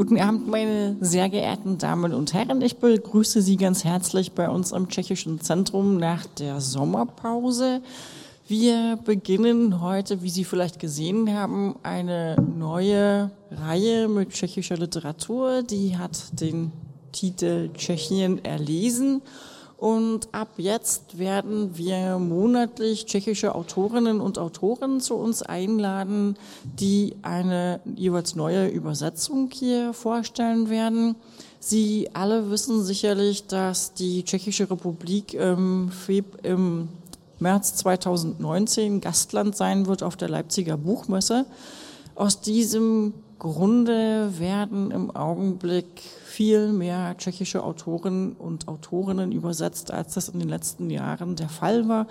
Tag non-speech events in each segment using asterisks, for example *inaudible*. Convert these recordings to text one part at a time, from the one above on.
Guten Abend, meine sehr geehrten Damen und Herren. Ich begrüße Sie ganz herzlich bei uns im Tschechischen Zentrum nach der Sommerpause. Wir beginnen heute, wie Sie vielleicht gesehen haben, eine neue Reihe mit tschechischer Literatur. Die hat den Titel Tschechien erlesen. Und ab jetzt werden wir monatlich tschechische Autorinnen und Autoren zu uns einladen, die eine jeweils neue Übersetzung hier vorstellen werden. Sie alle wissen sicherlich, dass die Tschechische Republik im, Feb im März 2019 Gastland sein wird auf der Leipziger Buchmesse. Aus diesem Grunde werden im Augenblick viel mehr tschechische Autoren und Autorinnen übersetzt, als das in den letzten Jahren der Fall war.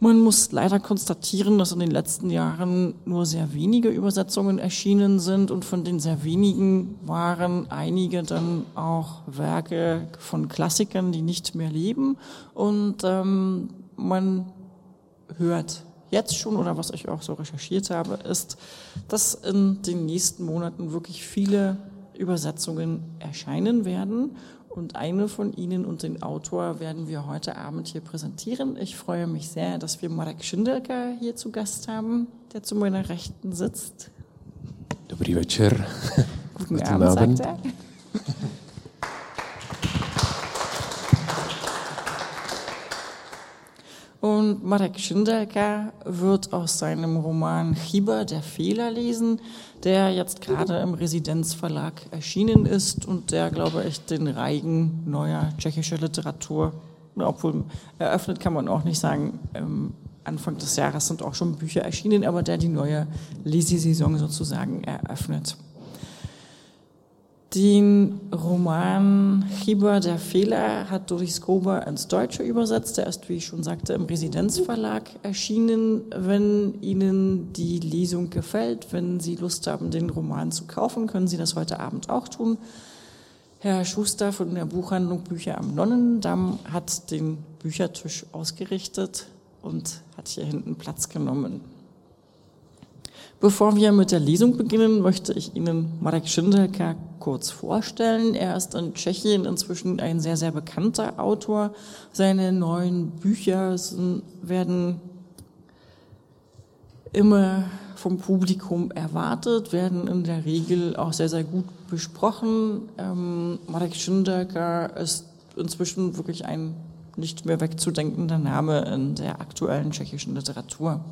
Man muss leider konstatieren, dass in den letzten Jahren nur sehr wenige Übersetzungen erschienen sind und von den sehr wenigen waren einige dann auch Werke von Klassikern, die nicht mehr leben. Und ähm, man hört jetzt schon oder was ich auch so recherchiert habe, ist, dass in den nächsten Monaten wirklich viele Übersetzungen erscheinen werden. Und eine von ihnen und den Autor werden wir heute Abend hier präsentieren. Ich freue mich sehr, dass wir Marek Schindelka hier zu Gast haben, der zu meiner Rechten sitzt. Večer. Guten, Guten Abend, Abend, sagt er. Und Marek Schindelka wird aus seinem Roman Chiba, der Fehler lesen, der jetzt gerade im Residenzverlag erschienen ist und der, glaube ich, den Reigen neuer tschechischer Literatur, obwohl eröffnet kann man auch nicht sagen, ähm, Anfang des Jahres sind auch schon Bücher erschienen, aber der die neue Lesesaison sozusagen eröffnet. Den Roman Chiba der Fehler hat Doris Kober ins Deutsche übersetzt. Der ist, wie ich schon sagte, im Residenzverlag erschienen. Wenn Ihnen die Lesung gefällt, wenn Sie Lust haben, den Roman zu kaufen, können Sie das heute Abend auch tun. Herr Schuster von der Buchhandlung Bücher am Nonnendamm hat den Büchertisch ausgerichtet und hat hier hinten Platz genommen. Bevor wir mit der Lesung beginnen, möchte ich Ihnen Marek Schindelka kurz vorstellen. Er ist in Tschechien inzwischen ein sehr, sehr bekannter Autor. Seine neuen Bücher werden immer vom Publikum erwartet, werden in der Regel auch sehr, sehr gut besprochen. Ähm, Marek Schindelka ist inzwischen wirklich ein nicht mehr wegzudenkender Name in der aktuellen tschechischen Literatur.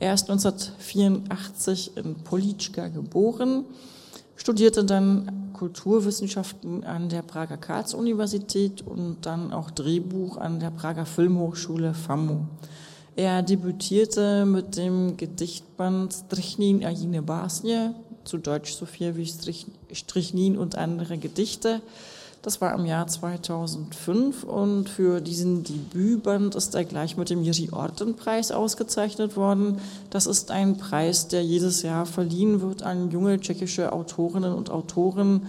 Er ist 1984 in Politschka geboren, studierte dann Kulturwissenschaften an der Prager Karls-Universität und dann auch Drehbuch an der Prager Filmhochschule FAMU. Er debütierte mit dem Gedichtband Strichnin a jine Basnie, zu Deutsch so viel wie Strichnin und andere Gedichte, das war im Jahr 2005 und für diesen Debütband ist er gleich mit dem Jiří Orten Preis ausgezeichnet worden. Das ist ein Preis, der jedes Jahr verliehen wird an junge tschechische Autorinnen und Autoren,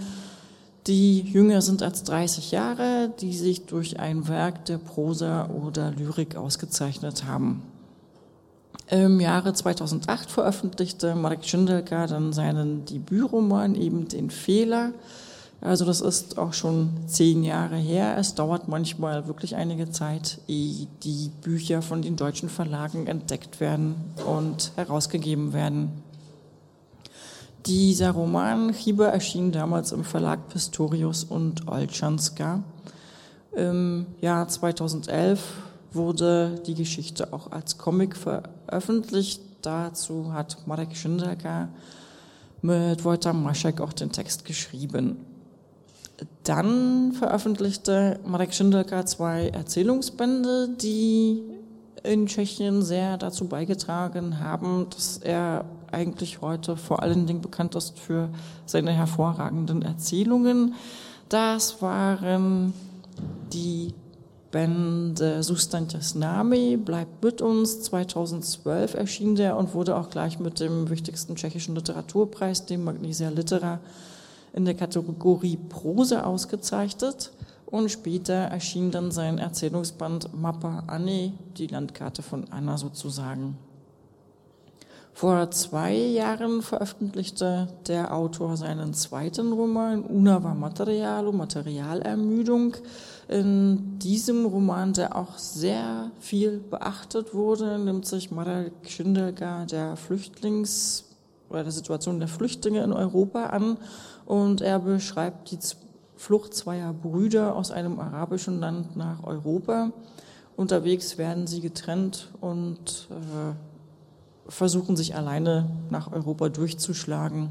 die jünger sind als 30 Jahre, die sich durch ein Werk der Prosa oder Lyrik ausgezeichnet haben. Im Jahre 2008 veröffentlichte Marek Schindelka dann seinen Debütroman, eben Den Fehler. Also das ist auch schon zehn Jahre her. Es dauert manchmal wirklich einige Zeit, ehe die Bücher von den deutschen Verlagen entdeckt werden und herausgegeben werden. Dieser Roman Chiba erschien damals im Verlag Pistorius und Olchanska. Im Jahr 2011 wurde die Geschichte auch als Comic veröffentlicht. Dazu hat Marek Schindelka mit Wojta Maschek auch den Text geschrieben. Dann veröffentlichte Marek Schindelka zwei Erzählungsbände, die in Tschechien sehr dazu beigetragen haben, dass er eigentlich heute vor allen Dingen bekannt ist für seine hervorragenden Erzählungen. Das waren die Bände Sustantes Name, bleibt mit uns. 2012 erschien der und wurde auch gleich mit dem wichtigsten tschechischen Literaturpreis, dem Magnesia Litera, in der Kategorie Prose ausgezeichnet und später erschien dann sein Erzählungsband Mappa Anne, die Landkarte von Anna sozusagen. Vor zwei Jahren veröffentlichte der Autor seinen zweiten Roman Unava Materialo, Materialermüdung. In diesem Roman, der auch sehr viel beachtet wurde, nimmt sich Marek Schindelka der Flüchtlings- oder der Situation der Flüchtlinge in Europa an und er beschreibt die Flucht zweier Brüder aus einem arabischen Land nach Europa. Unterwegs werden sie getrennt und äh, versuchen sich alleine nach Europa durchzuschlagen.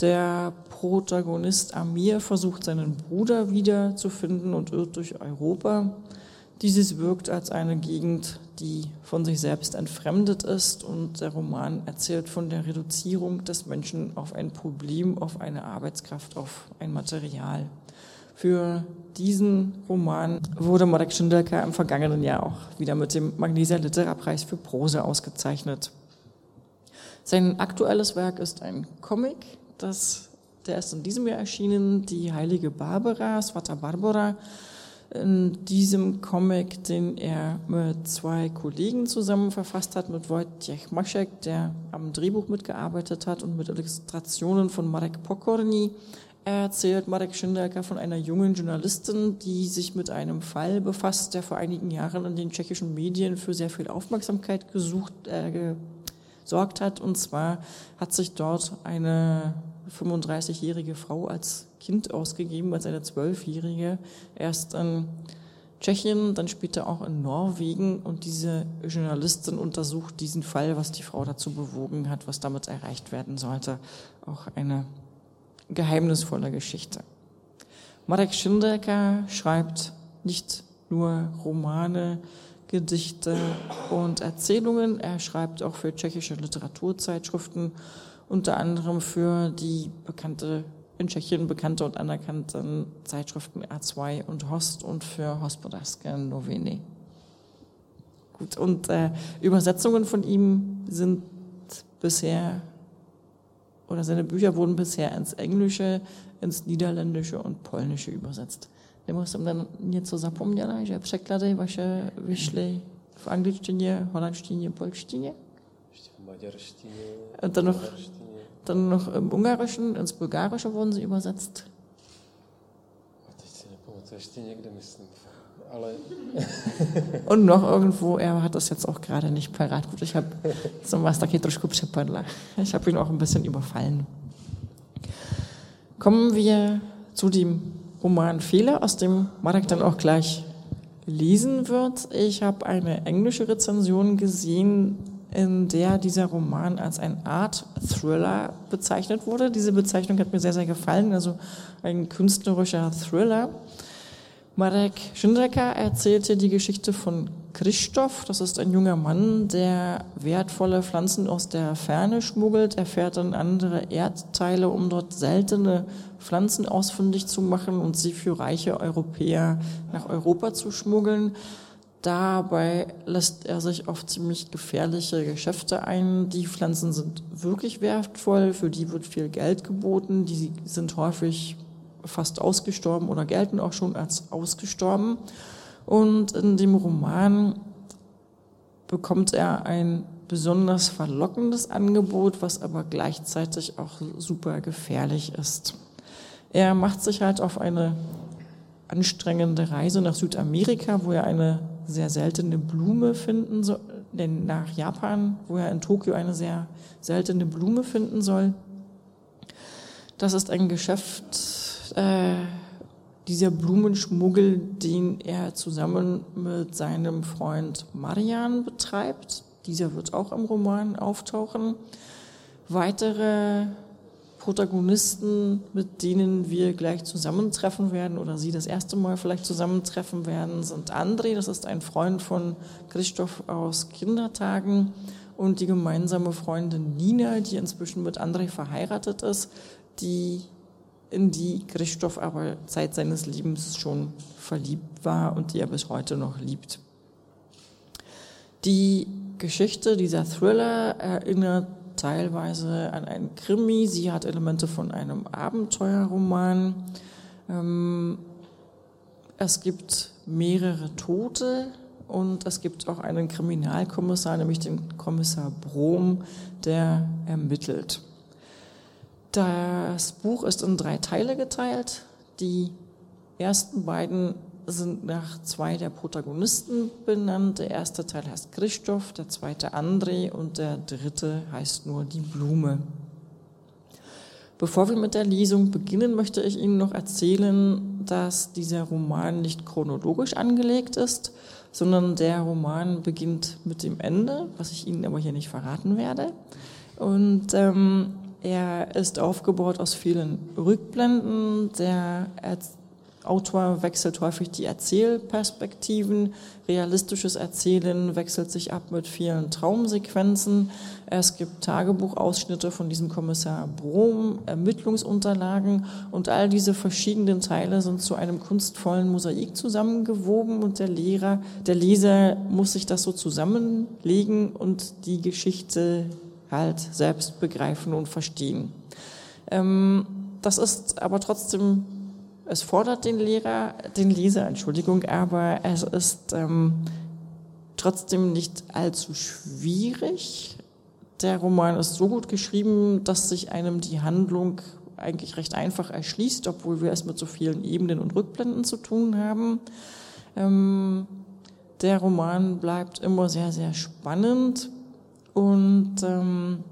Der Protagonist Amir versucht seinen Bruder wiederzufinden und irrt durch Europa. Dieses wirkt als eine Gegend, die von sich selbst entfremdet ist und der Roman erzählt von der Reduzierung des Menschen auf ein Problem, auf eine Arbeitskraft, auf ein Material. Für diesen Roman wurde Marek Schindelka im vergangenen Jahr auch wieder mit dem Magnesia Literarpreis für Prose ausgezeichnet. Sein aktuelles Werk ist ein Comic, das, der ist in diesem Jahr erschienen, die heilige Barbara, Svata Barbara. In diesem Comic, den er mit zwei Kollegen zusammen verfasst hat, mit Wojciech Maschek, der am Drehbuch mitgearbeitet hat und mit Illustrationen von Marek Pokorny. Er erzählt Marek Schindelka von einer jungen Journalistin, die sich mit einem Fall befasst, der vor einigen Jahren in den tschechischen Medien für sehr viel Aufmerksamkeit gesucht, äh, gesorgt hat. Und zwar hat sich dort eine 35-jährige Frau als Kind ausgegeben, als eine Zwölfjährige, erst in Tschechien, dann später auch in Norwegen. Und diese Journalistin untersucht diesen Fall, was die Frau dazu bewogen hat, was damit erreicht werden sollte. Auch eine geheimnisvolle Geschichte. Marek Schindelka schreibt nicht nur Romane, Gedichte und Erzählungen. Er schreibt auch für tschechische Literaturzeitschriften, unter anderem für die bekannte, in Tschechien bekannte und anerkannten Zeitschriften R2 und Host und für Hospodarske Noviny. Gut, und äh, Übersetzungen von ihm sind bisher oder seine Bücher wurden bisher ins Englische, ins Niederländische und Polnische übersetzt. Nebo jsem tam něco zapomněla, že překlady vaše vyšly v angličtině, holandštině, polštině? Dann noch, dann noch im Ungarischen, ins Bulgarische wurden sie übersetzt. *laughs* Und noch irgendwo, er hat das jetzt auch gerade nicht parat. Gut, ich habe zum. Ich habe ihn auch ein bisschen überfallen. Kommen wir zu dem Roman Fehler, aus dem Marek dann auch gleich lesen wird. Ich habe eine englische Rezension gesehen, in der dieser Roman als ein Art Thriller bezeichnet wurde. Diese Bezeichnung hat mir sehr, sehr gefallen, also ein künstlerischer Thriller. Marek Schindelka erzählte die Geschichte von Christoph. Das ist ein junger Mann, der wertvolle Pflanzen aus der Ferne schmuggelt. Er fährt in andere Erdteile, um dort seltene Pflanzen ausfindig zu machen und sie für reiche Europäer nach Europa zu schmuggeln. Dabei lässt er sich auf ziemlich gefährliche Geschäfte ein. Die Pflanzen sind wirklich wertvoll, für die wird viel Geld geboten, die sind häufig fast ausgestorben oder gelten auch schon als ausgestorben. Und in dem Roman bekommt er ein besonders verlockendes Angebot, was aber gleichzeitig auch super gefährlich ist. Er macht sich halt auf eine anstrengende Reise nach Südamerika, wo er eine sehr seltene Blume finden soll, denn nach Japan, wo er in Tokio eine sehr seltene Blume finden soll. Das ist ein Geschäft, äh, dieser Blumenschmuggel, den er zusammen mit seinem Freund Marian betreibt. Dieser wird auch im Roman auftauchen. Weitere Protagonisten, mit denen wir gleich zusammentreffen werden oder sie das erste Mal vielleicht zusammentreffen werden, sind André, das ist ein Freund von Christoph aus Kindertagen und die gemeinsame Freundin Nina, die inzwischen mit André verheiratet ist, die in die Christoph aber Zeit seines Lebens schon verliebt war und die er bis heute noch liebt. Die Geschichte dieser Thriller erinnert teilweise an einen Krimi. Sie hat Elemente von einem Abenteuerroman. Ähm, es gibt mehrere Tote und es gibt auch einen Kriminalkommissar, nämlich den Kommissar Brom, der ermittelt. Das Buch ist in drei Teile geteilt. Die ersten beiden sind nach zwei der Protagonisten benannt. Der erste Teil heißt Christoph, der zweite André und der dritte heißt nur die Blume. Bevor wir mit der Lesung beginnen, möchte ich Ihnen noch erzählen, dass dieser Roman nicht chronologisch angelegt ist, sondern der Roman beginnt mit dem Ende, was ich Ihnen aber hier nicht verraten werde. Und ähm, er ist aufgebaut aus vielen Rückblenden. Der Autor wechselt häufig die Erzählperspektiven. Realistisches Erzählen wechselt sich ab mit vielen Traumsequenzen. Es gibt Tagebuchausschnitte von diesem Kommissar Brom, Ermittlungsunterlagen und all diese verschiedenen Teile sind zu einem kunstvollen Mosaik zusammengewoben und der Lehrer, der Leser muss sich das so zusammenlegen und die Geschichte halt selbst begreifen und verstehen. Ähm, das ist aber trotzdem es fordert den Lehrer, den Leser, Entschuldigung, aber es ist ähm, trotzdem nicht allzu schwierig. Der Roman ist so gut geschrieben, dass sich einem die Handlung eigentlich recht einfach erschließt, obwohl wir es mit so vielen Ebenen und Rückblenden zu tun haben. Ähm, der Roman bleibt immer sehr, sehr spannend und ähm,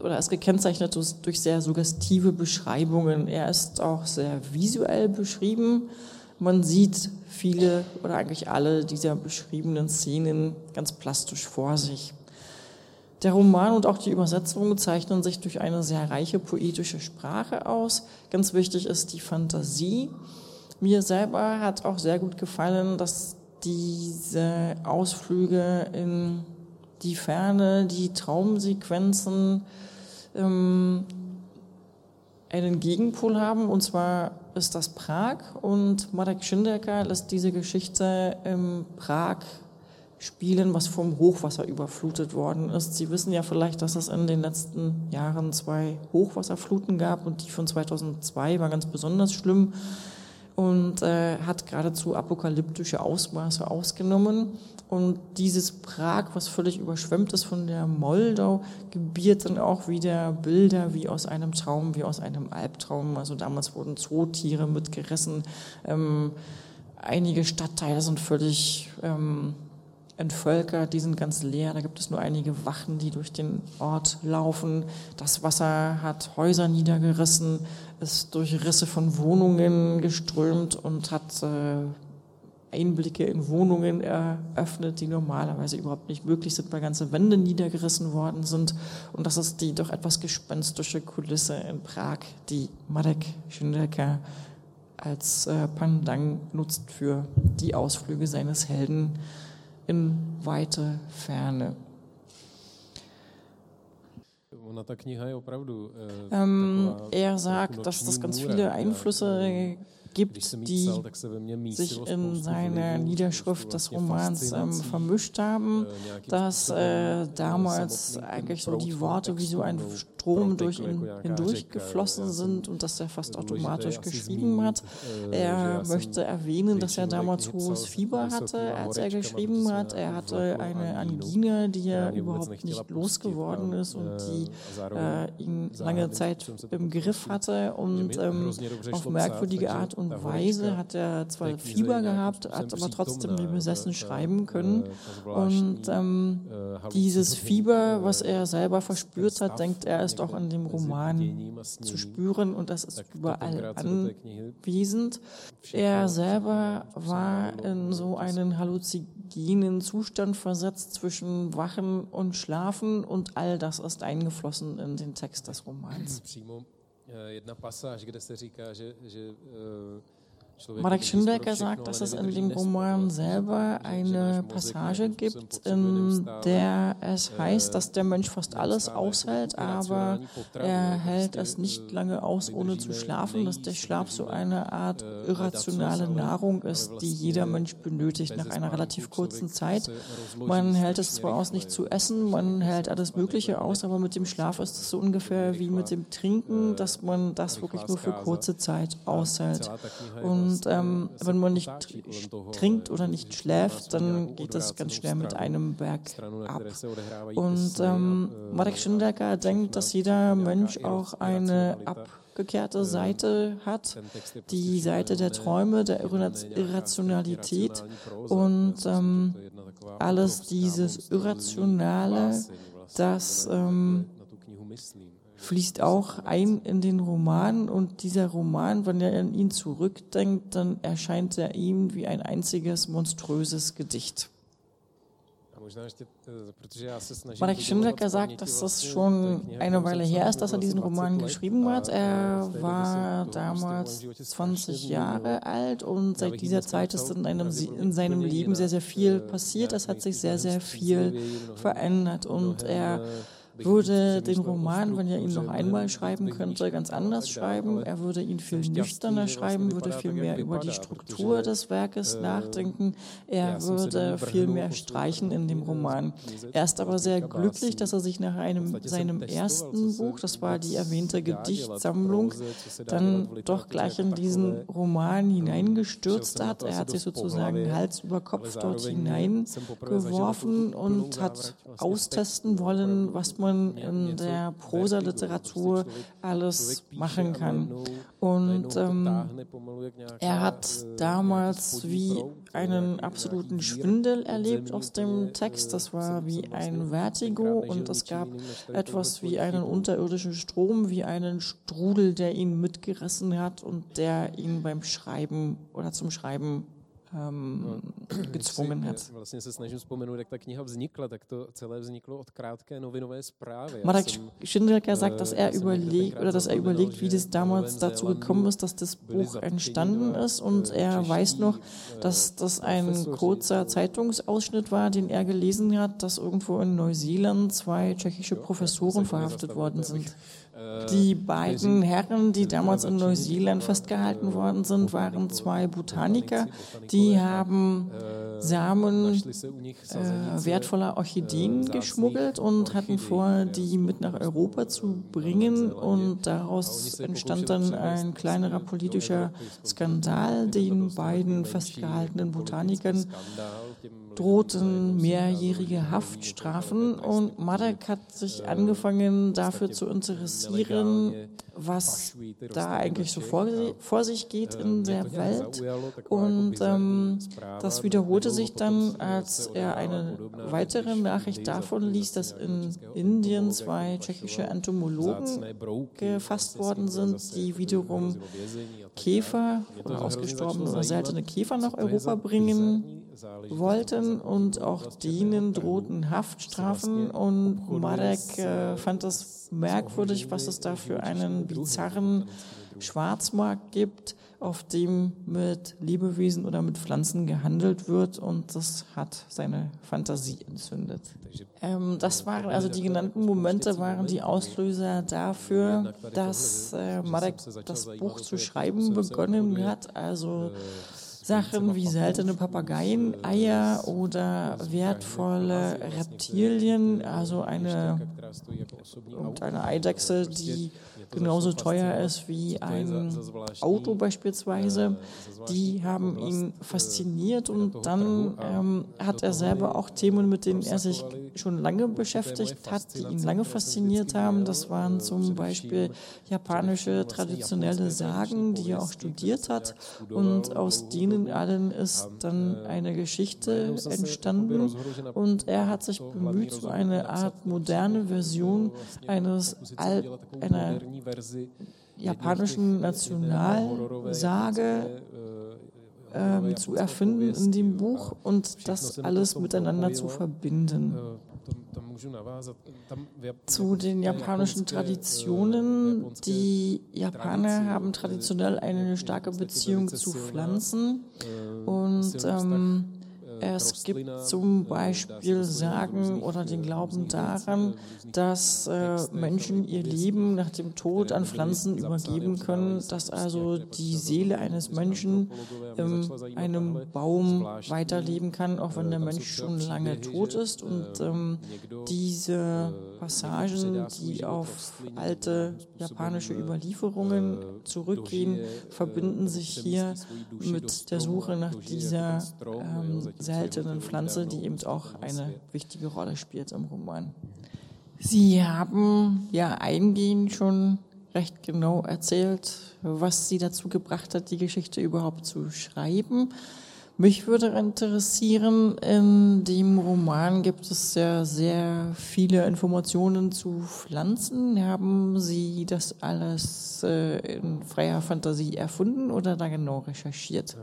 oder ist gekennzeichnet durch sehr suggestive Beschreibungen. Er ist auch sehr visuell beschrieben. Man sieht viele oder eigentlich alle dieser beschriebenen Szenen ganz plastisch vor sich. Der Roman und auch die Übersetzung zeichnen sich durch eine sehr reiche poetische Sprache aus. Ganz wichtig ist die Fantasie. Mir selber hat auch sehr gut gefallen, dass diese Ausflüge in die Ferne, die Traumsequenzen ähm, einen Gegenpol haben. Und zwar ist das Prag. Und Marek Schindecker lässt diese Geschichte in Prag spielen, was vom Hochwasser überflutet worden ist. Sie wissen ja vielleicht, dass es in den letzten Jahren zwei Hochwasserfluten gab und die von 2002 war ganz besonders schlimm und äh, hat geradezu apokalyptische Ausmaße ausgenommen. Und dieses Prag, was völlig überschwemmt ist von der Moldau, gebiert dann auch wieder Bilder wie aus einem Traum, wie aus einem Albtraum. Also damals wurden Zootiere mitgerissen. Ähm, einige Stadtteile sind völlig ähm, entvölkert, die sind ganz leer. Da gibt es nur einige Wachen, die durch den Ort laufen. Das Wasser hat Häuser niedergerissen, ist durch Risse von Wohnungen geströmt und hat äh, Einblicke in Wohnungen eröffnet, die normalerweise überhaupt nicht möglich sind, weil ganze Wände niedergerissen worden sind. Und das ist die doch etwas gespenstische Kulisse in Prag, die Marek Schindelka als äh, Pandang nutzt für die Ausflüge seines Helden in weite Ferne. Ähm, er sagt, dass das ganz viele Einflüsse gibt, die sich in seiner Niederschrift des Romans ähm, vermischt haben, dass äh, damals eigentlich so die Worte wie so ein Strom durch ihn hindurch geflossen sind und dass er fast automatisch geschrieben hat. Er möchte erwähnen, dass er damals hohes Fieber hatte, als er geschrieben hat. Er hatte eine Angina, die er überhaupt nicht losgeworden ist und die äh, ihn lange Zeit im Griff hatte und ähm, auf merkwürdige Art und Weise hat er zwar Fieber gehabt, hat aber trotzdem wie besessen schreiben können und ähm, dieses Fieber, was er selber verspürt hat, denkt er, ist auch in dem Roman zu spüren und das ist überall anwesend. Er selber war in so einen halluzinogenen Zustand versetzt zwischen Wachen und Schlafen und all das ist eingeflossen in den Text des Romans. jedna pasáž, kde se říká, že, že Marek Schönberger sagt, dass es in dem Roman selber eine Passage gibt, in der es heißt, dass der Mensch fast alles aushält, aber er hält es nicht lange aus, ohne zu schlafen, dass der Schlaf so eine Art irrationale Nahrung ist, die jeder Mensch benötigt nach einer relativ kurzen Zeit. Man hält es zwar aus, nicht zu essen, man hält alles Mögliche aus, aber mit dem Schlaf ist es so ungefähr wie mit dem Trinken, dass man das wirklich nur für kurze Zeit aushält. Und Und ähm, wenn man nicht trinkt oder nicht schläft, dann geht das ganz schnell mit einem Berg ab. Und ähm, Marek Schindecker denkt, dass jeder Mensch auch eine abgekehrte Seite hat, die Seite der Träume, der Irrationalität und ähm, alles dieses Irrationale, das ähm, fließt auch ein in den Roman und dieser Roman, wenn er an ihn zurückdenkt, dann erscheint er ihm wie ein einziges monströses Gedicht. Marek Schindlecker sagt, dass das schon eine Weile her ist, dass er diesen Roman geschrieben hat. Er war damals 20 Jahre alt und seit dieser Zeit ist in, einem, in seinem Leben sehr, sehr viel passiert. Es hat sich sehr, sehr viel verändert und er würde den Roman, wenn er ihn noch einmal schreiben könnte, ganz anders schreiben. Er würde ihn viel nüchterner schreiben, würde viel mehr über die Struktur des Werkes nachdenken. Er würde viel mehr streichen in dem Roman. Er ist aber sehr glücklich, dass er sich nach einem, seinem ersten Buch, das war die erwähnte Gedichtsammlung, dann doch gleich in diesen Roman hineingestürzt hat. Er hat sich sozusagen Hals über Kopf dort hineingeworfen und hat austesten wollen, was man man in der Prosa-Literatur alles machen kann. Und ähm, er hat damals wie einen absoluten Schwindel erlebt aus dem Text. Das war wie ein Vertigo und es gab etwas wie einen unterirdischen Strom, wie einen Strudel, der ihn mitgerissen hat und der ihn beim Schreiben oder zum Schreiben um, *clears throat* gezwungen hat. Vlastně se snažím vzpomenout, jak ta kniha vznikla, tak to celé vzniklo od krátké novinové zprávy. Marek Schindelker sagt, dass er überlegt oder dass er überlegt, wie das damals dazu gekommen ist, dass das Buch entstanden ist und er weiß noch, dass das ein kurzer Zeitungsausschnitt war, den er gelesen hat, dass irgendwo in Neuseeland zwei tschechische Professoren verhaftet worden sind. Die beiden Herren, die damals in Neuseeland festgehalten worden sind, waren zwei Botaniker. Die haben Samen äh, wertvoller Orchideen geschmuggelt und hatten vor, die mit nach Europa zu bringen. Und daraus entstand dann ein kleinerer politischer Skandal, den beiden festgehaltenen Botanikern drohten mehrjährige Haftstrafen und Marek hat sich angefangen dafür zu interessieren, was da eigentlich so vor, vor sich geht in der Welt. Und ähm, das wiederholte sich dann, als er eine weitere Nachricht davon ließ, dass in Indien zwei tschechische Entomologen gefasst worden sind, die wiederum Käfer oder ausgestorbene oder seltene Käfer nach Europa bringen wollten und auch denen drohten Haftstrafen und Marek äh, fand das merkwürdig, was es da für einen bizarren Schwarzmarkt gibt, auf dem mit Lebewesen oder mit Pflanzen gehandelt wird und das hat seine Fantasie entzündet. Ähm, das waren also die genannten Momente waren die Auslöser dafür, dass äh, Marek das Buch zu schreiben begonnen hat. Also Sachen wie seltene Papageien, Eier oder wertvolle Reptilien, also eine, eine Eidechse, die genauso teuer ist wie ein Auto beispielsweise. Die haben ihn fasziniert und dann ähm, hat er selber auch Themen, mit denen er sich schon lange beschäftigt hat, die ihn lange fasziniert haben. Das waren zum Beispiel japanische traditionelle Sagen, die er auch studiert hat und aus denen allen ist dann eine Geschichte entstanden und er hat sich bemüht, so eine Art moderne Version eines Al einer japanischen Nationalsage ähm, zu erfinden in dem Buch und das alles miteinander zu verbinden. Zu den japanischen Traditionen. Die Japaner haben traditionell eine starke Beziehung zu Pflanzen und ähm, Es gibt zum Beispiel Sagen oder den Glauben daran, dass äh, Menschen ihr Leben nach dem Tod an Pflanzen übergeben können, dass also die Seele eines Menschen in einem Baum weiterleben kann, auch wenn der Mensch schon lange tot ist. Und ähm, diese Passagen, die auf alte japanische Überlieferungen zurückgehen, verbinden sich hier mit der Suche nach dieser ähm, seltenen Pflanze, die eben auch eine wichtige Rolle spielt im Roman. Sie haben ja eingehend schon recht genau erzählt, was Sie dazu gebracht hat, die Geschichte überhaupt zu schreiben. Mich würde interessieren, in dem Roman gibt es ja sehr viele Informationen zu Pflanzen. Haben Sie das alles äh, in freier Fantasie erfunden oder da genau recherchiert?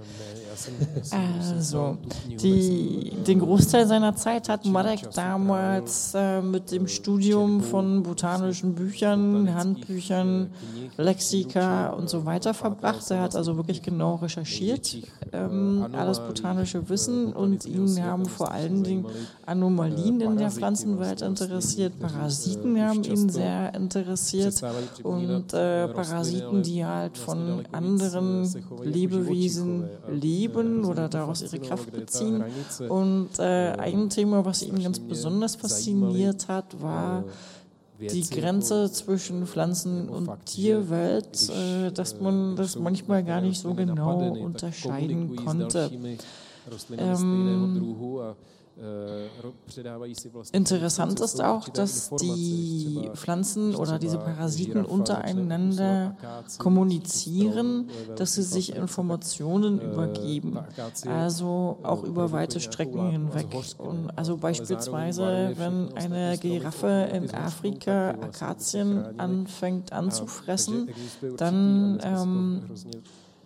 Also, die, den Großteil seiner Zeit hat Marek damals äh, mit dem Studium von botanischen Büchern, Handbüchern, Lexika und so weiter verbracht. Er hat also wirklich genau recherchiert, ähm, alles botanische Wissen und ihn haben vor allen Dingen Anomalien in der Pflanzenwelt interessiert, Parasiten haben ihn sehr interessiert und äh, Parasiten, die halt von anderen Lebewesen leben oder daraus ihre Kraft beziehen. Und äh, ein Thema, was ihn ganz besonders fasziniert hat, war die Grenze zwischen Pflanzen- und Tierwelt, äh, dass man das manchmal gar nicht so genau unterscheiden konnte. Ähm, Interessant ist auch, dass die Pflanzen oder diese Parasiten untereinander kommunizieren, dass sie sich Informationen übergeben, also auch über weite Strecken hinweg. Und also beispielsweise, wenn eine Giraffe in Afrika Akazien anfängt anzufressen, dann ähm,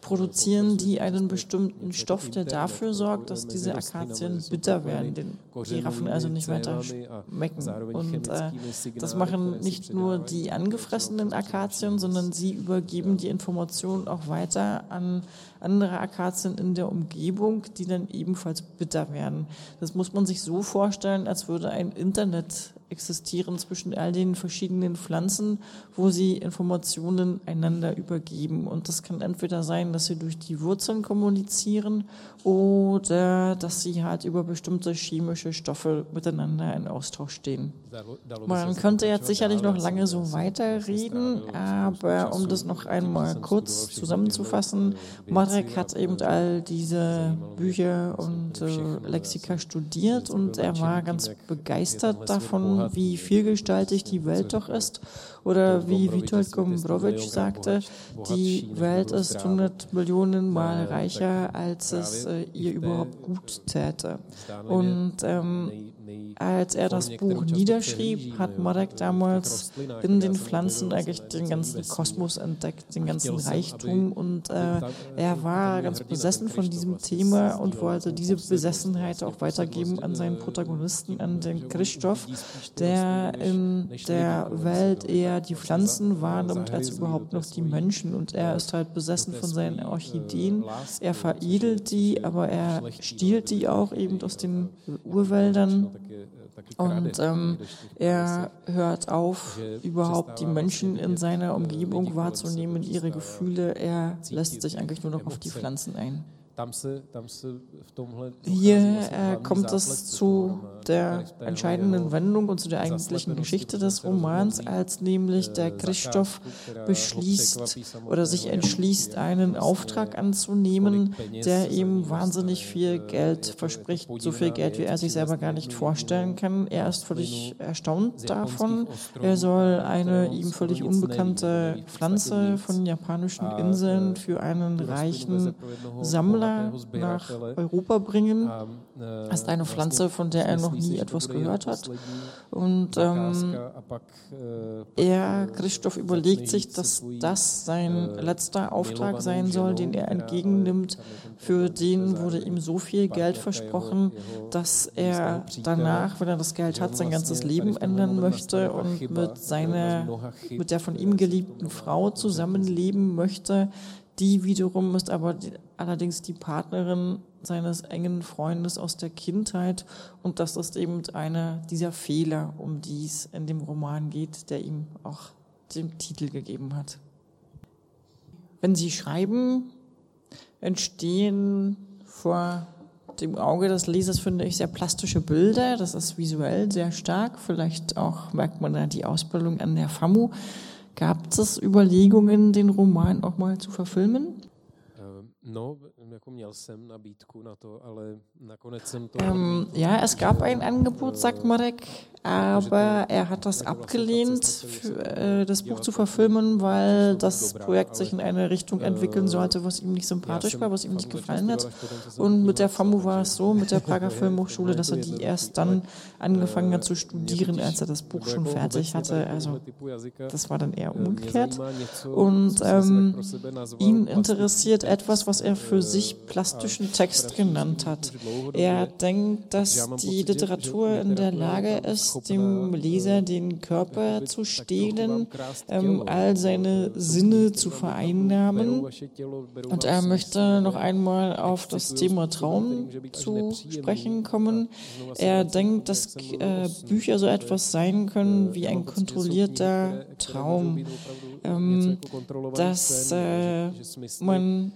produzieren die einen bestimmten Stoff, der dafür sorgt, dass diese Akazien bitter werden, den Giraffen also nicht weiter schmecken. Und äh, das machen nicht nur die angefressenen Akazien, sondern sie übergeben die Information auch weiter an andere Akazien in der Umgebung, die dann ebenfalls bitter werden. Das muss man sich so vorstellen, als würde ein Internet existieren zwischen all den verschiedenen Pflanzen, wo sie Informationen einander übergeben. Und das kann entweder sein, dass sie durch die Wurzeln kommunizieren oder dass sie halt über bestimmte chemische Stoffe miteinander in Austausch stehen. Man könnte jetzt sicherlich noch lange so weiterreden, aber um das noch einmal kurz zusammenzufassen, Marek hat eben all diese Bücher und äh, Lexika studiert und er war ganz begeistert davon, wie vielgestaltig die Welt doch ist. Oder wie Witold Gombrowicz sagte, die Welt ist 100 Millionen Mal reicher, als es äh, ihr überhaupt gut täte. Und ähm, als er das Buch niederschrieb, hat Marek damals in den Pflanzen eigentlich den ganzen Kosmos entdeckt, den ganzen Reichtum und äh, er war ganz besessen von diesem Thema und wollte diese Besessenheit auch weitergeben an seinen Protagonisten, an den Christoph, der in der Welt eher die Pflanzen wahrnimmt als überhaupt noch die Menschen und er ist halt besessen von seinen Orchideen. Er veredelt die, aber er stiehlt die auch eben aus den Urwäldern und ähm, er hört auf, überhaupt die Menschen in seiner Umgebung wahrzunehmen, ihre Gefühle. Er lässt sich eigentlich nur noch auf die Pflanzen ein. Hier äh, kommt es zu der entscheidenden Wendung und zu der eigentlichen Geschichte des Romans, als nämlich der Christoph beschließt oder sich entschließt, einen Auftrag anzunehmen, der ihm wahnsinnig viel Geld verspricht, so viel Geld, wie er sich selber gar nicht vorstellen kann. Er ist völlig erstaunt davon. Er soll eine ihm völlig unbekannte Pflanze von japanischen Inseln für einen reichen Sammler Sammler nach Europa bringen. Das ist eine Pflanze, von der er noch nie etwas gehört hat. Und ähm, er, Christoph, überlegt sich, dass das sein letzter Auftrag sein soll, den er entgegennimmt. Für den wurde ihm so viel Geld versprochen, dass er danach, wenn er das Geld hat, sein ganzes Leben ändern möchte und mit seiner, mit der von ihm geliebten Frau zusammenleben möchte, Die wiederum ist aber die, allerdings die Partnerin seines engen Freundes aus der Kindheit und das ist eben einer dieser Fehler, um die es in dem Roman geht, der ihm auch den Titel gegeben hat. Wenn Sie schreiben, entstehen vor dem Auge des Lesers, finde ich, sehr plastische Bilder. Das ist visuell sehr stark. Vielleicht auch merkt man da die Ausbildung an der FAMU. Gab es Überlegungen, den Roman auch mal zu verfilmen? No, jako měl jsem nabídku na to, ale nakonec jsem to... Ja, es gab ein Angebot, sagt Marek, aber er hat das abgelehnt, für, äh, das Buch zu verfilmen, weil das Projekt sich in eine Richtung entwickeln sollte, was ihm nicht sympathisch war, was ihm nicht gefallen hat. Und mit der FAMU war es so, mit der *laughs* Prager Filmhochschule, dass er die erst dann angefangen hat zu studieren, als er das Buch schon fertig hatte. Also das war dann eher umgekehrt. Und ähm, ihn interessiert etwas, was er für sich plastischen Text genannt hat. Er denkt, dass die Literatur in der Lage ist, dem Leser den Körper zu stehlen, ähm, all seine Sinne zu vereinnahmen. Und er möchte noch einmal auf das Thema Traum zu sprechen kommen. Er denkt, dass äh, Bücher so etwas sein können wie ein kontrollierter Traum, ähm, dass äh, man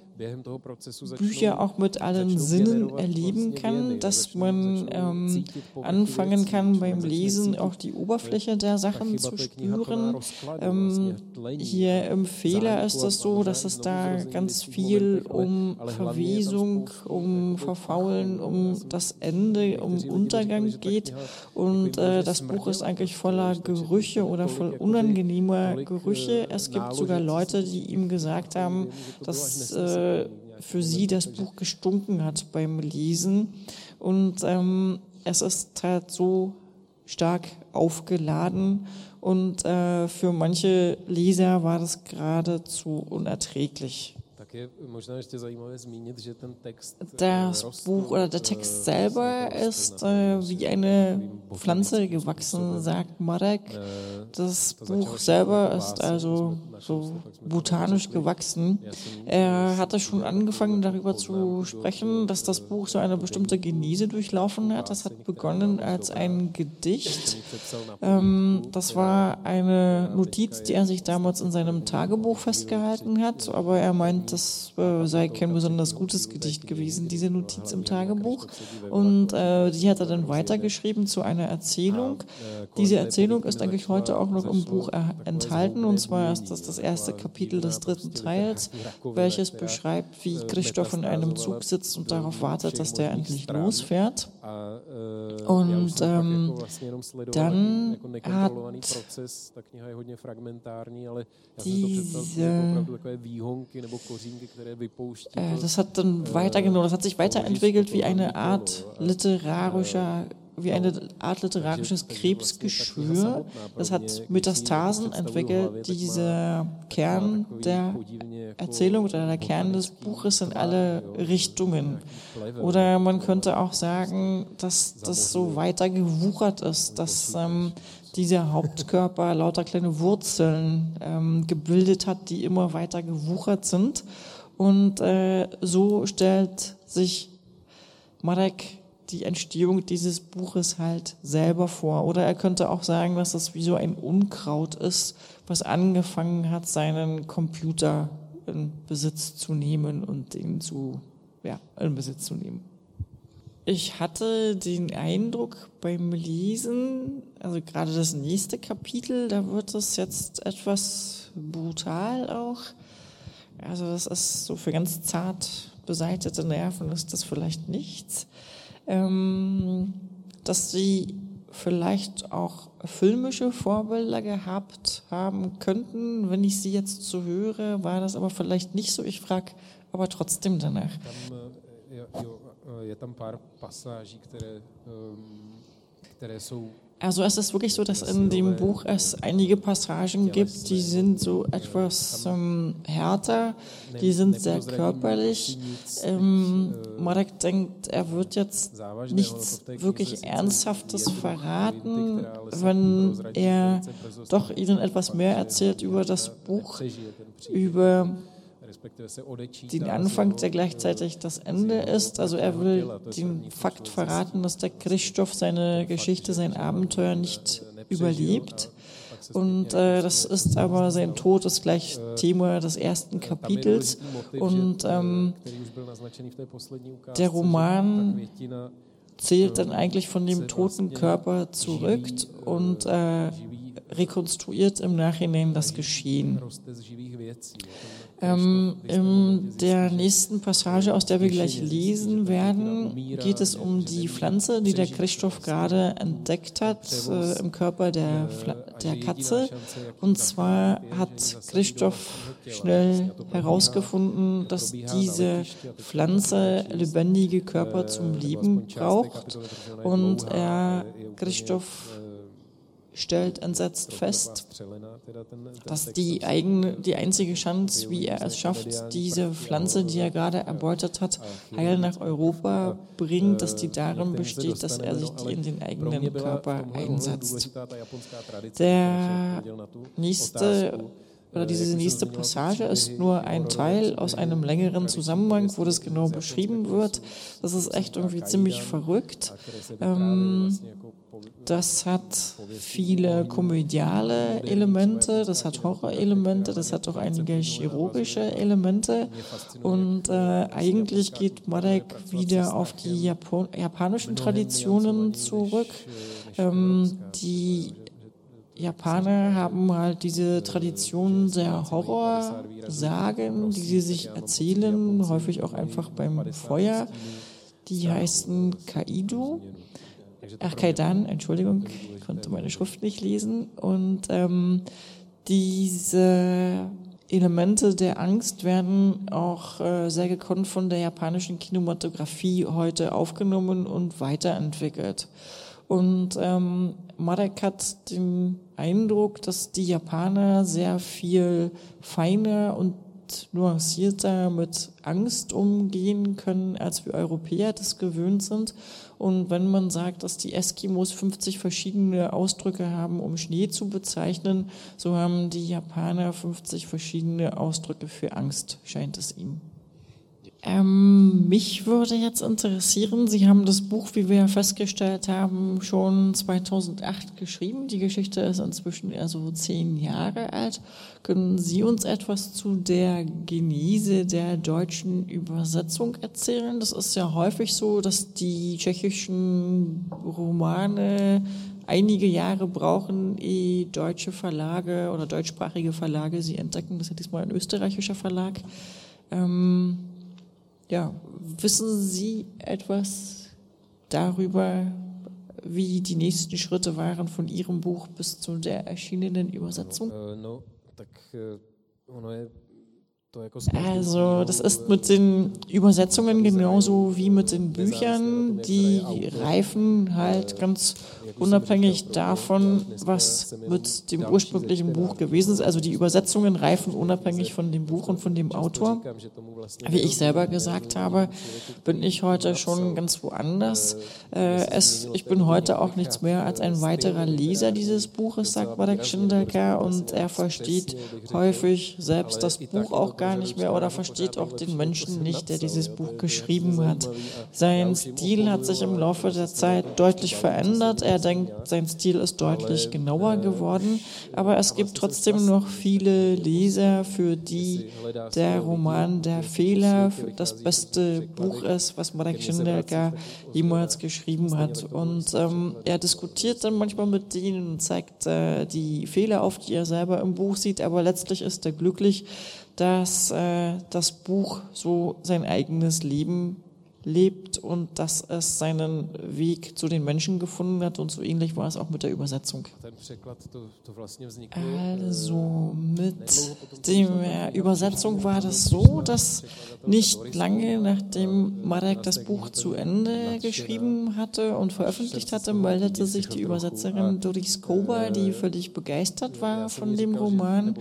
Bücher auch mit allen Sinnen erleben kann, dass man ähm, anfangen kann beim Lesen auch die Oberfläche der Sachen zu spüren. Ähm, hier im Fehler ist es so, dass es da ganz viel um Verwesung, um Verfaulen, um das Ende, um Untergang geht. Und äh, das Buch ist eigentlich voller Gerüche oder voll unangenehmer Gerüche. Es gibt sogar Leute, die ihm gesagt haben, dass äh, für sie das Buch gestunken hat beim Lesen. Und ähm, es ist halt so stark aufgeladen und äh, für manche Leser war das geradezu unerträglich. Das Buch oder der Text selber ist äh, wie eine Pflanze gewachsen, sagt Marek. Das Buch selber ist also so botanisch gewachsen. Er hatte schon angefangen darüber zu sprechen, dass das Buch so eine bestimmte Genese durchlaufen hat. Das hat begonnen als ein Gedicht. Ähm, das war eine Notiz, die er sich damals in seinem Tagebuch festgehalten hat, aber er meint, das äh, sei kein besonders gutes Gedicht gewesen, diese Notiz im Tagebuch. Und äh, die hat er dann weitergeschrieben zu einer Erzählung. Diese Erzählung ist eigentlich heute auch noch im Buch enthalten, und zwar ist das das erste Kapitel des dritten Teils, welches beschreibt, wie Christoph in einem Zug sitzt und darauf wartet, dass der endlich losfährt. Und ähm, dann hat diese, das hat dann weitergenommen, das hat sich weiterentwickelt wie eine Art literarischer wie eine Art literarisches Krebsgeschwür. Das hat Metastasen entwickelt. Dieser Kern der Erzählung oder der Kern des Buches in alle Richtungen. Oder man könnte auch sagen, dass das so weiter gewuchert ist, dass ähm, dieser Hauptkörper lauter kleine Wurzeln ähm, gebildet hat, die immer weiter gewuchert sind. Und äh, so stellt sich Marek die Entstehung dieses Buches halt selber vor. Oder er könnte auch sagen, dass das wie so ein Unkraut ist, was angefangen hat, seinen Computer in Besitz zu nehmen und den zu, ja, in Besitz zu nehmen. Ich hatte den Eindruck beim Lesen, also gerade das nächste Kapitel, da wird es jetzt etwas brutal auch. Also das ist so für ganz zart beseitete Nerven ist das vielleicht nichts ähm, dass sie vielleicht auch filmische Vorbilder gehabt haben könnten. Wenn ich sie jetzt so höre, war das aber vielleicht nicht so. Ich frage aber trotzdem danach. Je tam pár pasáží, které, které jsou also es ist wirklich so, dass in dem Buch es einige Passagen gibt, die sind so etwas ähm, härter, die sind sehr körperlich. Ähm, Marek denkt, er wird jetzt nichts wirklich Ernsthaftes verraten, wenn er doch ihnen etwas mehr erzählt über das Buch, über den Anfang, der gleichzeitig das Ende ist. Also er will den Fakt verraten, dass der Christoph seine Geschichte, sein Abenteuer nicht überlebt. Und äh, das ist aber sein Tod ist gleich Thema des ersten Kapitels. Und ähm, der Roman zählt dann eigentlich von dem toten Körper zurück und äh, rekonstruiert im Nachhinein das Geschehen. Ähm, in der nächsten Passage, aus der wir gleich lesen werden, geht es um die Pflanze, die der Christoph gerade entdeckt hat äh, im Körper der, der Katze. Und zwar hat Christoph schnell herausgefunden, dass diese Pflanze lebendige Körper zum Leben braucht. Und er, Christoph, stellt entsetzt fest, dass die, eigene, die einzige Chance, wie er es schafft, diese Pflanze, die er gerade erbeutet hat, heil nach Europa bringt, dass die darin besteht, dass er sich die in den eigenen Körper einsetzt. Der nächste oder diese nächste Passage ist nur ein Teil aus einem längeren Zusammenhang, wo das genau beschrieben wird. Das ist echt irgendwie ziemlich verrückt. Ähm, das hat viele komödiale Elemente, das hat Horrorelemente, das hat auch einige chirurgische Elemente. Und äh, eigentlich geht Marek wieder auf die Japon japanischen Traditionen zurück. Ähm, die Japaner haben halt diese Tradition der Horrorsagen, die sie sich erzählen, häufig auch einfach beim Feuer. Die heißen Kaido. Ach, Kaidan, Entschuldigung, ich konnte meine Schrift nicht lesen. Und ähm, diese Elemente der Angst werden auch äh, sehr gekonnt von der japanischen Kinematografie heute aufgenommen und weiterentwickelt. Und ähm, Marek hat den Eindruck, dass die Japaner sehr viel feiner und nuancierter mit Angst umgehen können, als wir Europäer das gewöhnt sind. Und wenn man sagt, dass die Eskimos 50 verschiedene Ausdrücke haben, um Schnee zu bezeichnen, so haben die Japaner 50 verschiedene Ausdrücke für Angst, scheint es ihm. Ähm, mich würde jetzt interessieren, Sie haben das Buch, wie wir festgestellt haben, schon 2008 geschrieben. Die Geschichte ist inzwischen eher so zehn Jahre alt. Können Sie uns etwas zu der Genese der deutschen Übersetzung erzählen? Das ist ja häufig so, dass die tschechischen Romane einige Jahre brauchen, ehe deutsche Verlage oder deutschsprachige Verlage sie entdecken. Das ist ja diesmal ein österreichischer Verlag. Ähm, ja, wissen Sie etwas darüber, wie die nächsten Schritte waren von Ihrem Buch bis zu der erschienenen Übersetzung? Ono je also das ist mit den Übersetzungen genauso wie mit den Büchern. Die reifen halt ganz unabhängig davon, was mit dem ursprünglichen Buch gewesen ist. Also die Übersetzungen reifen unabhängig von dem Buch und von dem Autor. Wie ich selber gesagt habe, bin ich heute schon ganz woanders. Äh, es, ich bin heute auch nichts mehr als ein weiterer Leser dieses Buches, sagt Marek Schindelker, und er versteht häufig selbst das Buch auch gar nicht mehr oder versteht auch den Menschen nicht, der dieses Buch geschrieben hat. Sein Stil hat sich im Laufe der Zeit deutlich verändert. Er denkt, sein Stil ist deutlich genauer geworden, aber es gibt trotzdem noch viele Leser, für die der Roman Der Fehler das beste Buch ist, was Marek Schindelka jemals geschrieben hat. Und ähm, er diskutiert dann manchmal mit denen und zeigt äh, die Fehler auf, die er selber im Buch sieht, aber letztlich ist er glücklich, dass äh, das Buch so sein eigenes Leben lebt und dass es seinen Weg zu den Menschen gefunden hat und so ähnlich war es auch mit der Übersetzung. Also mit der Übersetzung war das so, dass nicht lange nachdem Marek das Buch zu Ende geschrieben hatte und veröffentlicht hatte, meldete sich die Übersetzerin Doris Koba, die völlig begeistert war von dem Roman.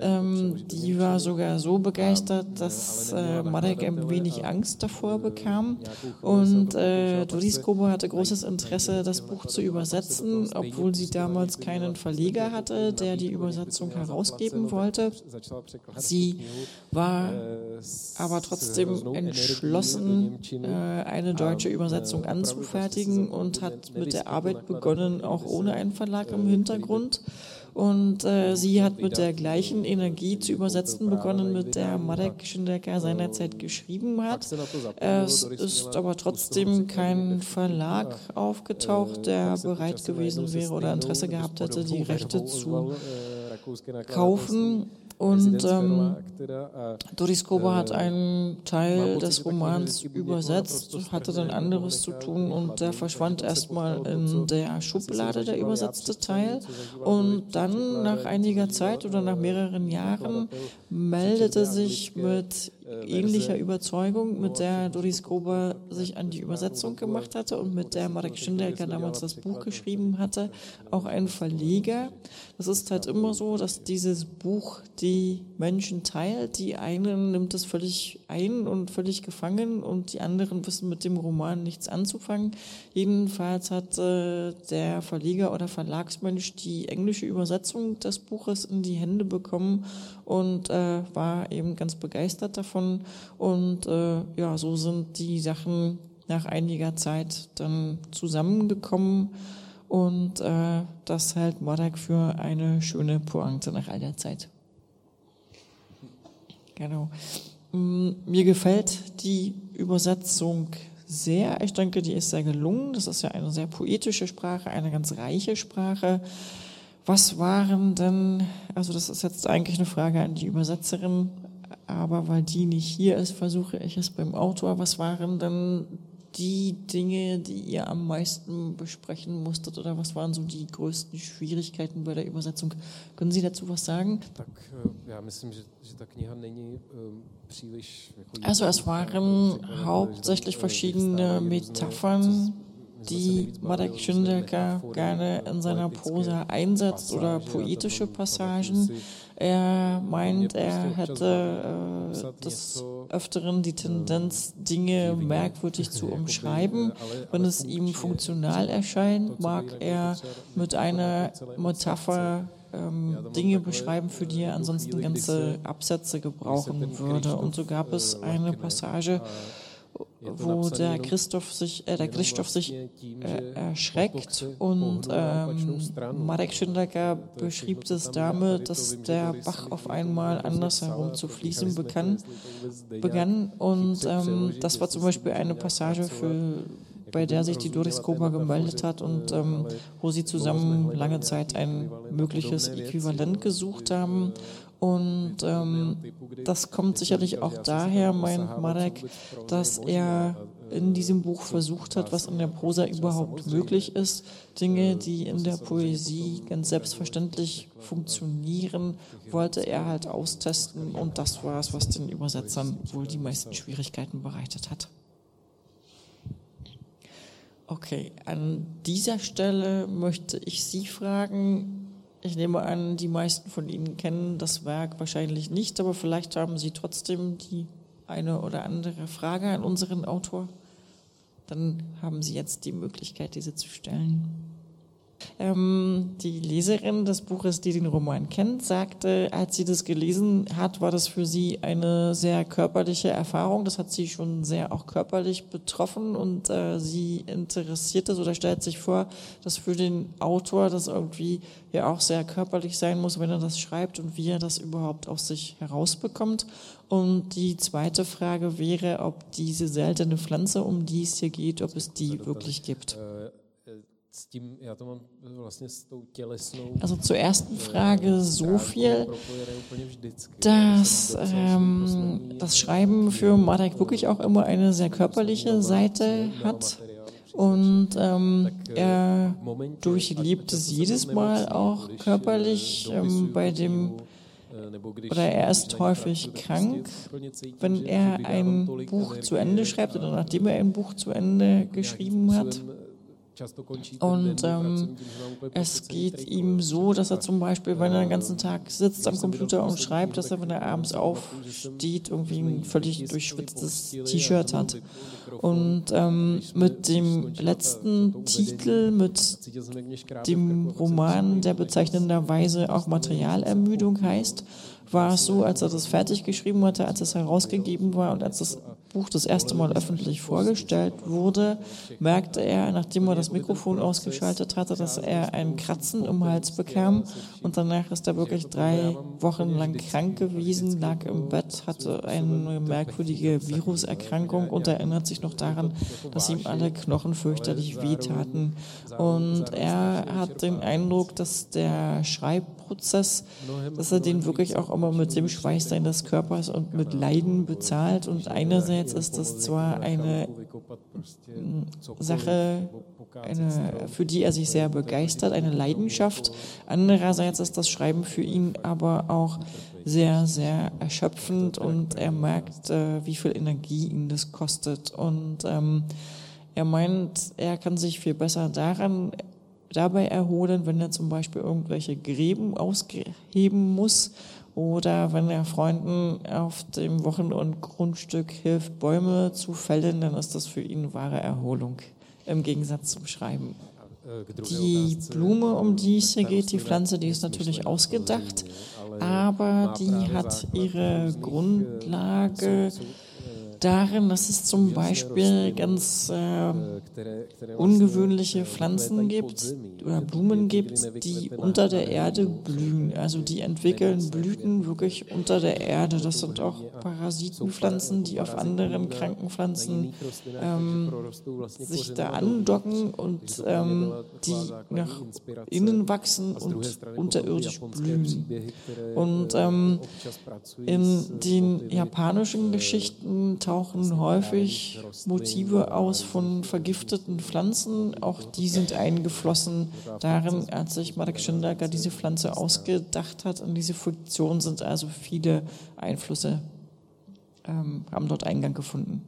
Ähm, die war sogar so begeistert, dass äh, Marek ein wenig Angst davor bekam kam. Und äh, Doris Kobo hatte großes Interesse, das Buch zu übersetzen, obwohl sie damals keinen Verleger hatte, der die Übersetzung herausgeben wollte. Sie war aber trotzdem entschlossen, äh, eine deutsche Übersetzung anzufertigen und hat mit der Arbeit begonnen, auch ohne einen Verlag im Hintergrund. Und äh, sie hat mit der gleichen Energie zu übersetzen begonnen, mit der Marek Schindecker seinerzeit geschrieben hat. Es ist aber trotzdem kein Verlag aufgetaucht, der bereit gewesen wäre oder Interesse gehabt hätte, die Rechte zu kaufen. Und ähm, Doris Koba hat einen Teil des Romans übersetzt, hatte dann anderes zu tun und der verschwand erstmal in der Schublade, der übersetzte Teil. Und dann nach einiger Zeit oder nach mehreren Jahren meldete sich mit ähnlicher Überzeugung, mit der Doris Gruber sich an die Übersetzung gemacht hatte und mit der Marek Schindelker damals das Buch geschrieben hatte, auch ein Verleger. Das ist halt immer so, dass dieses Buch die Menschen teilt. Die einen nimmt es völlig ein und völlig gefangen und die anderen wissen mit dem Roman nichts anzufangen. Jedenfalls hat äh, der Verleger oder Verlagsmensch die englische Übersetzung des Buches in die Hände bekommen und äh, war eben ganz begeistert davon. Und äh, ja, so sind die Sachen nach einiger Zeit dann zusammengekommen. Und äh, das hält Modak für eine schöne Pointe nach all der Zeit. Genau. Mm, mir gefällt die Übersetzung sehr. Ich denke, die ist sehr gelungen. Das ist ja eine sehr poetische Sprache, eine ganz reiche Sprache. Was waren denn, also das ist jetzt eigentlich eine Frage an die Übersetzerin, aber weil die nicht hier ist, versuche ich es beim Autor. Was waren denn die Dinge, die ihr am meisten besprechen musstet oder was waren so die größten Schwierigkeiten bei der Übersetzung? Können Sie dazu was sagen? Also es waren hauptsächlich verschiedene Metaphern, die Marek Schindler gerne in seiner Prosa einsetzt oder poetische Passagen. Er meint, er hätte äh, des Öfteren die Tendenz, Dinge merkwürdig *laughs* zu umschreiben. Wenn es ihm funktional erscheint, mag er mit einer Metapher ähm, Dinge beschreiben, für die er ansonsten ganze Absätze gebrauchen würde. Und so gab es eine Passage, wo der Christoph sich, äh, der Christoph sich äh, erschreckt und ähm, Marek Schindler beschrieb es damit, dass der Bach auf einmal andersherum zu fließen begann, begann und ähm, das war zum Beispiel eine Passage für bei der sich die Doris Koba gemeldet hat und ähm, wo sie zusammen lange Zeit ein mögliches Äquivalent gesucht haben. Und ähm, das kommt sicherlich auch daher, meint Marek, dass er in diesem Buch versucht hat, was in der Prosa überhaupt möglich ist. Dinge, die in der Poesie ganz selbstverständlich funktionieren, wollte er halt austesten. Und das war es, was den Übersetzern wohl die meisten Schwierigkeiten bereitet hat. Okay, an dieser Stelle möchte ich Sie fragen, ich nehme an, die meisten von Ihnen kennen das Werk wahrscheinlich nicht, aber vielleicht haben Sie trotzdem die eine oder andere Frage an unseren Autor. Dann haben Sie jetzt die Möglichkeit, diese zu stellen. Ähm, die Leserin des Buches, die den Roman kennt, sagte, als sie das gelesen hat, war das für sie eine sehr körperliche Erfahrung. Das hat sie schon sehr auch körperlich betroffen und äh, sie interessiert es oder stellt sich vor, dass für den Autor das irgendwie ja auch sehr körperlich sein muss, wenn er das schreibt und wie er das überhaupt aus sich herausbekommt. Und die zweite Frage wäre, ob diese seltene Pflanze, um die es hier geht, ob es die wirklich gibt. Äh, also zur ersten Frage so viel, dass ähm, das Schreiben für Marek wirklich auch immer eine sehr körperliche Seite hat. Und ähm, er durchlebt es jedes Mal auch körperlich ähm, bei dem oder er ist häufig krank, wenn er ein Buch zu Ende schreibt oder nachdem er ein Buch zu Ende geschrieben hat Und ähm, es geht ihm so, dass er zum Beispiel, wenn er den ganzen Tag sitzt am Computer und schreibt, dass er, wenn er abends aufsteht, irgendwie ein völlig durchschwitztes T-Shirt hat. Und ähm, mit dem letzten Titel, mit dem Roman, der bezeichnenderweise auch Materialermüdung heißt, war es so, als er das fertig geschrieben hatte, als es herausgegeben war und als das Buch das erste Mal öffentlich vorgestellt wurde, merkte er, nachdem er das Mikrofon ausgeschaltet hatte, dass er ein Kratzen im Hals bekam und danach ist er wirklich drei Wochen lang krank gewesen, lag im Bett, hatte eine merkwürdige Viruserkrankung und erinnert sich noch daran, dass ihm alle Knochen fürchterlich wehtaten. Und er hat den Eindruck, dass der Schreibprozess, dass er den wirklich auch immer mit dem Schweiß seines Körpers und mit Leiden bezahlt. Und einerseits ist das zwar eine Sache, eine, für die er sich sehr begeistert, eine Leidenschaft. Andererseits ist das Schreiben für ihn aber auch sehr, sehr erschöpfend und er merkt, äh, wie viel Energie ihn das kostet. Und ähm, er meint, er kann sich viel besser daran dabei erholen, wenn er zum Beispiel irgendwelche Gräben ausheben muss oder wenn er Freunden auf dem Wochen- und Grundstück hilft, Bäume zu fällen, dann ist das für ihn wahre Erholung im Gegensatz zum Schreiben. Die Blume, um die es hier geht, die Pflanze, die ist natürlich ausgedacht, aber die hat ihre Grundlage darin, dass es zum Beispiel ganz äh, ungewöhnliche Pflanzen gibt oder Blumen gibt, die unter der Erde blühen. Also die entwickeln Blüten wirklich unter der Erde. Das sind auch Parasitenpflanzen, die auf anderen kranken Pflanzen ähm, sich da andocken und ähm, die nach innen wachsen und unterirdisch blühen. Und ähm, in den japanischen Geschichten tauchen häufig Motive aus von vergifteten Pflanzen. Auch die sind eingeflossen darin, als sich Marek Schindler diese Pflanze ausgedacht hat. Und diese Funktion sind also viele Einflüsse, ähm, haben dort Eingang gefunden.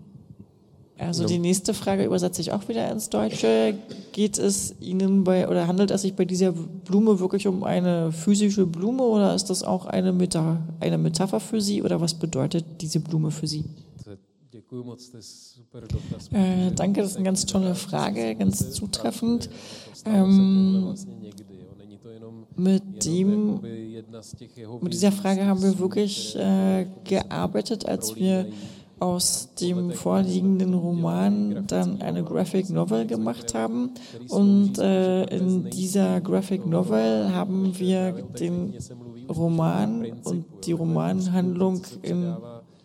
Also die nächste Frage übersetze ich auch wieder ins Deutsche. Geht es Ihnen bei oder handelt es sich bei dieser Blume wirklich um eine physische Blume oder ist das auch eine, Meta, eine Metapher für Sie oder was bedeutet diese Blume für Sie? Äh, danke, das ist eine ganz tolle Frage, ganz zutreffend. Ähm, mit dem, mit dieser Frage haben wir wirklich äh, gearbeitet, als wir aus dem vorliegenden Roman dann eine Graphic Novel gemacht haben. Und äh, in dieser Graphic Novel haben wir den Roman und die Romanhandlung in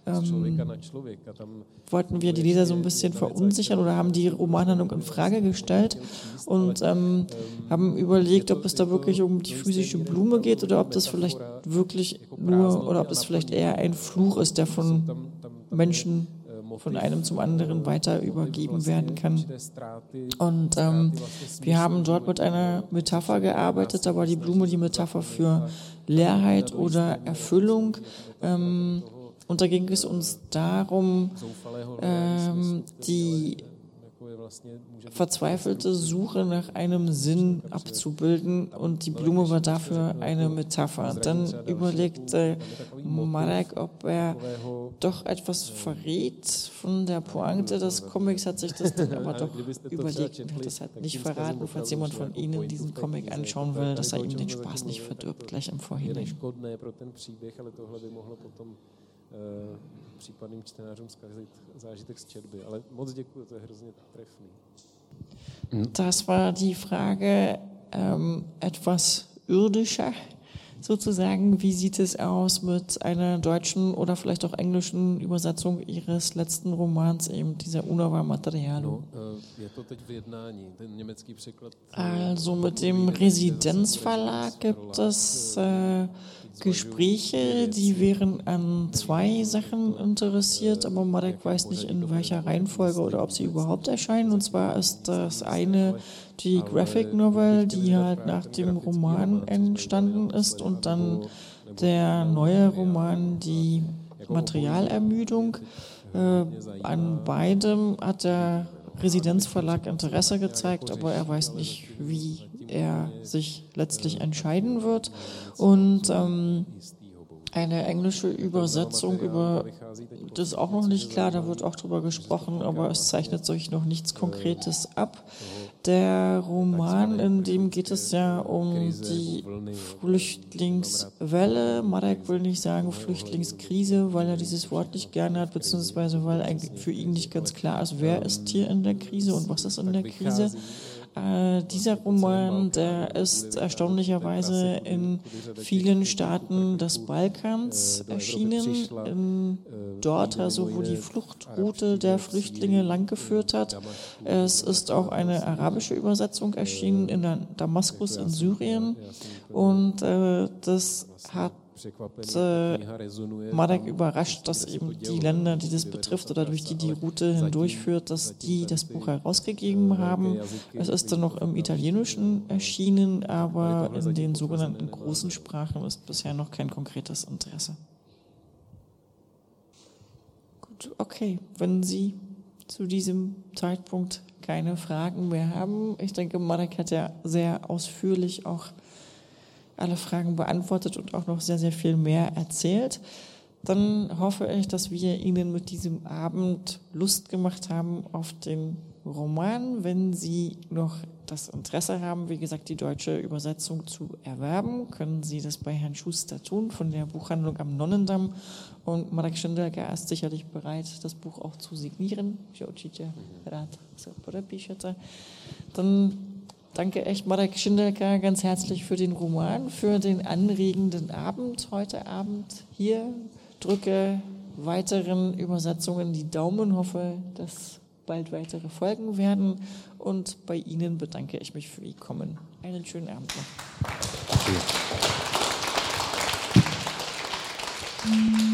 ähm, wollten wir die Leser so ein bisschen verunsichern oder haben die Romanhandlung in Frage gestellt und ähm, haben überlegt, ob es da wirklich um die physische Blume geht oder ob das vielleicht wirklich nur oder ob das vielleicht eher ein Fluch ist, der von Menschen von einem zum anderen weiter übergeben werden kann. Und ähm, wir haben dort mit einer Metapher gearbeitet, da war die Blume die Metapher für Leerheit oder Erfüllung. Ähm, und da ging es uns darum, ähm, die verzweifelte Suche nach einem Sinn abzubilden und die Blume war dafür eine Metapher. Dann überlegte Marek, ob er doch etwas verrät von der Pointe des Comics, hat sich das dann aber doch überlegt und hat das halt nicht verraten, falls jemand von Ihnen diesen Comic anschauen will, dass er ihm den Spaß nicht verdirbt, gleich im Vorhinein. Eh, případným čtenářům zkazit zážitek z četby. Ale moc děkuji, to je hrozně trefný. Das war die Frage ähm, etwas irdischer sozusagen. Wie sieht es aus mit einer deutschen oder vielleicht auch englischen Übersetzung Ihres letzten Romans, eben dieser Unova Materialu? Also mit dem Residenzverlag gibt es äh, Gespräche, die wären an zwei Sachen interessiert, aber Marek weiß nicht in welcher Reihenfolge oder ob sie überhaupt erscheinen. Und zwar ist das eine die Graphic Novel, die halt nach dem Roman entstanden ist und dann der neue Roman, die Materialermüdung. Äh, an beidem hat er Residenzverlag Interesse gezeigt, aber er weiß nicht, wie er sich letztlich entscheiden wird. Und ähm, eine englische Übersetzung über das ist auch noch nicht klar, da wird auch drüber gesprochen, aber es zeichnet sich noch nichts Konkretes ab. Der Roman, in dem geht es ja um die Flüchtlingswelle. Marek will nicht sagen Flüchtlingskrise, weil er dieses Wort nicht gerne hat, beziehungsweise weil für ihn nicht ganz klar ist, wer ist hier in der Krise und was ist in der Krise. Äh, dieser Roman, der ist erstaunlicherweise in vielen Staaten des Balkans erschienen, in, dort also, wo die Fluchtroute der Flüchtlinge langgeführt hat. Es ist auch eine arabische Übersetzung erschienen in Damaskus in Syrien und äh, das hat Marek überrascht, dass eben die Länder, die das betrifft oder durch die die Route hindurchführt, dass die das Buch herausgegeben haben. Es ist dann noch im Italienischen erschienen, aber in den sogenannten großen Sprachen ist bisher noch kein konkretes Interesse. Gut, okay, wenn Sie zu diesem Zeitpunkt keine Fragen mehr haben. Ich denke, Marek hat ja sehr ausführlich auch alle Fragen beantwortet und auch noch sehr, sehr viel mehr erzählt. Dann hoffe ich, dass wir Ihnen mit diesem Abend Lust gemacht haben auf den Roman. Wenn Sie noch das Interesse haben, wie gesagt, die deutsche Übersetzung zu erwerben, können Sie das bei Herrn Schuster tun von der Buchhandlung am Nonnendamm. Und Marek Schindelger ist sicherlich bereit, das Buch auch zu signieren. Dann Danke echt Marek Schindelka ganz herzlich für den Roman, für den anregenden Abend heute Abend hier. Drücke weiteren Übersetzungen die Daumen, hoffe, dass bald weitere folgen werden. Und bei Ihnen bedanke ich mich für Ihr Kommen. Einen schönen Abend noch. Danke.